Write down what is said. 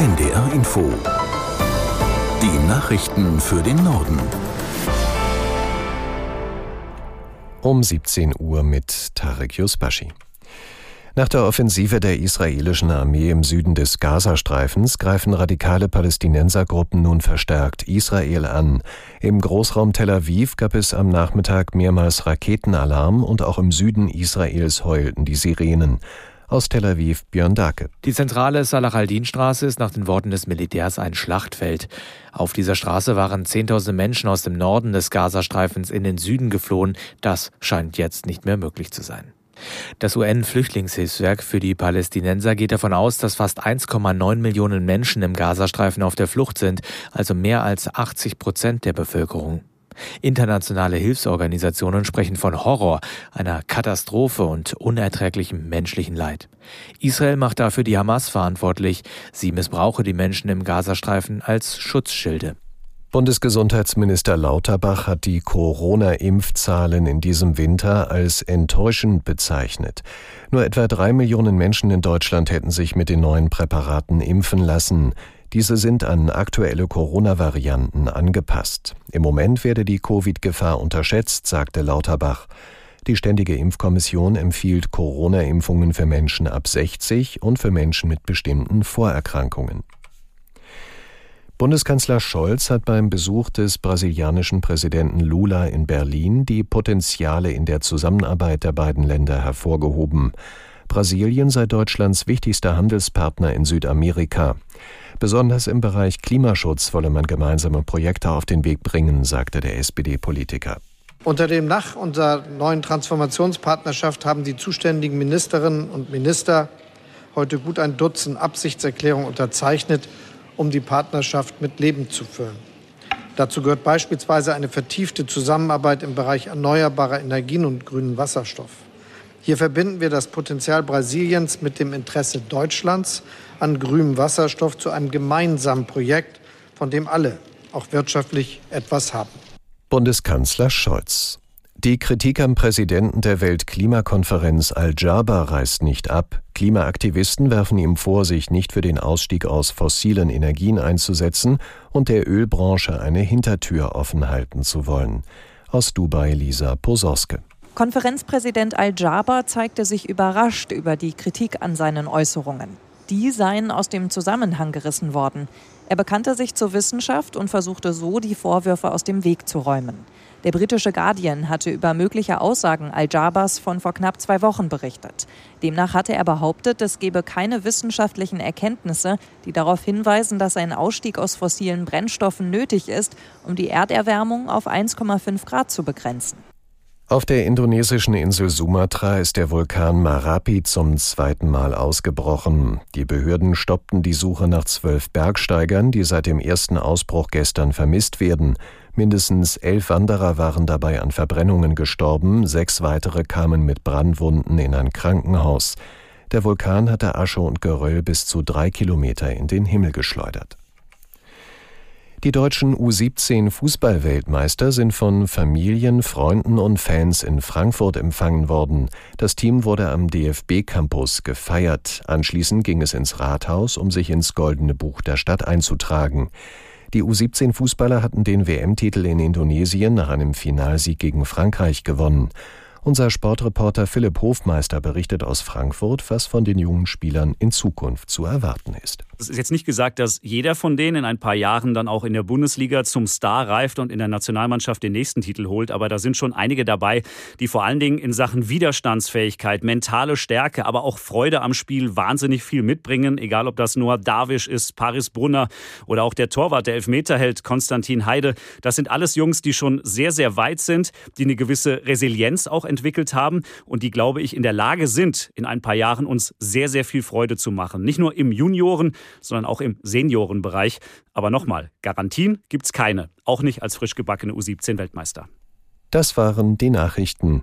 NDR Info. Die Nachrichten für den Norden. Um 17 Uhr mit Tarek Yusbashi. Nach der Offensive der israelischen Armee im Süden des Gazastreifens greifen radikale Palästinensergruppen nun verstärkt Israel an. Im Großraum Tel Aviv gab es am Nachmittag mehrmals Raketenalarm und auch im Süden Israels heulten die Sirenen. Aus Tel Aviv Björn Dake. Die zentrale Salah al-Din-Straße ist nach den Worten des Militärs ein Schlachtfeld. Auf dieser Straße waren Zehntausende Menschen aus dem Norden des Gazastreifens in den Süden geflohen. Das scheint jetzt nicht mehr möglich zu sein. Das UN-Flüchtlingshilfswerk für die Palästinenser geht davon aus, dass fast 1,9 Millionen Menschen im Gazastreifen auf der Flucht sind, also mehr als 80 Prozent der Bevölkerung. Internationale Hilfsorganisationen sprechen von Horror, einer Katastrophe und unerträglichem menschlichen Leid. Israel macht dafür die Hamas verantwortlich. Sie missbrauche die Menschen im Gazastreifen als Schutzschilde. Bundesgesundheitsminister Lauterbach hat die Corona-Impfzahlen in diesem Winter als enttäuschend bezeichnet. Nur etwa drei Millionen Menschen in Deutschland hätten sich mit den neuen Präparaten impfen lassen. Diese sind an aktuelle Corona-Varianten angepasst. Im Moment werde die Covid-Gefahr unterschätzt, sagte Lauterbach. Die Ständige Impfkommission empfiehlt Corona-Impfungen für Menschen ab 60 und für Menschen mit bestimmten Vorerkrankungen. Bundeskanzler Scholz hat beim Besuch des brasilianischen Präsidenten Lula in Berlin die Potenziale in der Zusammenarbeit der beiden Länder hervorgehoben. Brasilien sei Deutschlands wichtigster Handelspartner in Südamerika. Besonders im Bereich Klimaschutz wolle man gemeinsame Projekte auf den Weg bringen, sagte der SPD-Politiker. Unter dem Dach unserer neuen Transformationspartnerschaft haben die zuständigen Ministerinnen und Minister heute gut ein Dutzend Absichtserklärungen unterzeichnet, um die Partnerschaft mit Leben zu füllen. Dazu gehört beispielsweise eine vertiefte Zusammenarbeit im Bereich erneuerbarer Energien und grünen Wasserstoff. Hier verbinden wir das Potenzial Brasiliens mit dem Interesse Deutschlands an grünem Wasserstoff zu einem gemeinsamen Projekt, von dem alle, auch wirtschaftlich, etwas haben. Bundeskanzler Scholz. Die Kritik am Präsidenten der Weltklimakonferenz Al-Jaber reißt nicht ab. Klimaaktivisten werfen ihm vor, sich nicht für den Ausstieg aus fossilen Energien einzusetzen und der Ölbranche eine Hintertür offen halten zu wollen. Aus Dubai Lisa Posorske. Konferenzpräsident Al-Jaber zeigte sich überrascht über die Kritik an seinen Äußerungen die seien aus dem Zusammenhang gerissen worden. Er bekannte sich zur Wissenschaft und versuchte so, die Vorwürfe aus dem Weg zu räumen. Der britische Guardian hatte über mögliche Aussagen Al-Jabars von vor knapp zwei Wochen berichtet. Demnach hatte er behauptet, es gebe keine wissenschaftlichen Erkenntnisse, die darauf hinweisen, dass ein Ausstieg aus fossilen Brennstoffen nötig ist, um die Erderwärmung auf 1,5 Grad zu begrenzen. Auf der indonesischen Insel Sumatra ist der Vulkan Marapi zum zweiten Mal ausgebrochen. Die Behörden stoppten die Suche nach zwölf Bergsteigern, die seit dem ersten Ausbruch gestern vermisst werden. Mindestens elf Wanderer waren dabei an Verbrennungen gestorben, sechs weitere kamen mit Brandwunden in ein Krankenhaus. Der Vulkan hatte Asche und Geröll bis zu drei Kilometer in den Himmel geschleudert. Die deutschen U17 Fußballweltmeister sind von Familien, Freunden und Fans in Frankfurt empfangen worden. Das Team wurde am DFB Campus gefeiert. Anschließend ging es ins Rathaus, um sich ins Goldene Buch der Stadt einzutragen. Die U17 Fußballer hatten den WM-Titel in Indonesien nach einem Finalsieg gegen Frankreich gewonnen. Unser Sportreporter Philipp Hofmeister berichtet aus Frankfurt, was von den jungen Spielern in Zukunft zu erwarten ist. Es ist jetzt nicht gesagt, dass jeder von denen in ein paar Jahren dann auch in der Bundesliga zum Star reift und in der Nationalmannschaft den nächsten Titel holt, aber da sind schon einige dabei, die vor allen Dingen in Sachen Widerstandsfähigkeit, mentale Stärke, aber auch Freude am Spiel wahnsinnig viel mitbringen, egal ob das Noah Darwisch ist, Paris Brunner oder auch der Torwart, der Elfmeterheld Konstantin Heide. Das sind alles Jungs, die schon sehr, sehr weit sind, die eine gewisse Resilienz auch entwickelt haben und die, glaube ich, in der Lage sind, in ein paar Jahren uns sehr, sehr viel Freude zu machen. Nicht nur im Junioren, sondern auch im Seniorenbereich. Aber nochmal, Garantien gibt es keine, auch nicht als frisch gebackene U17-Weltmeister. Das waren die Nachrichten.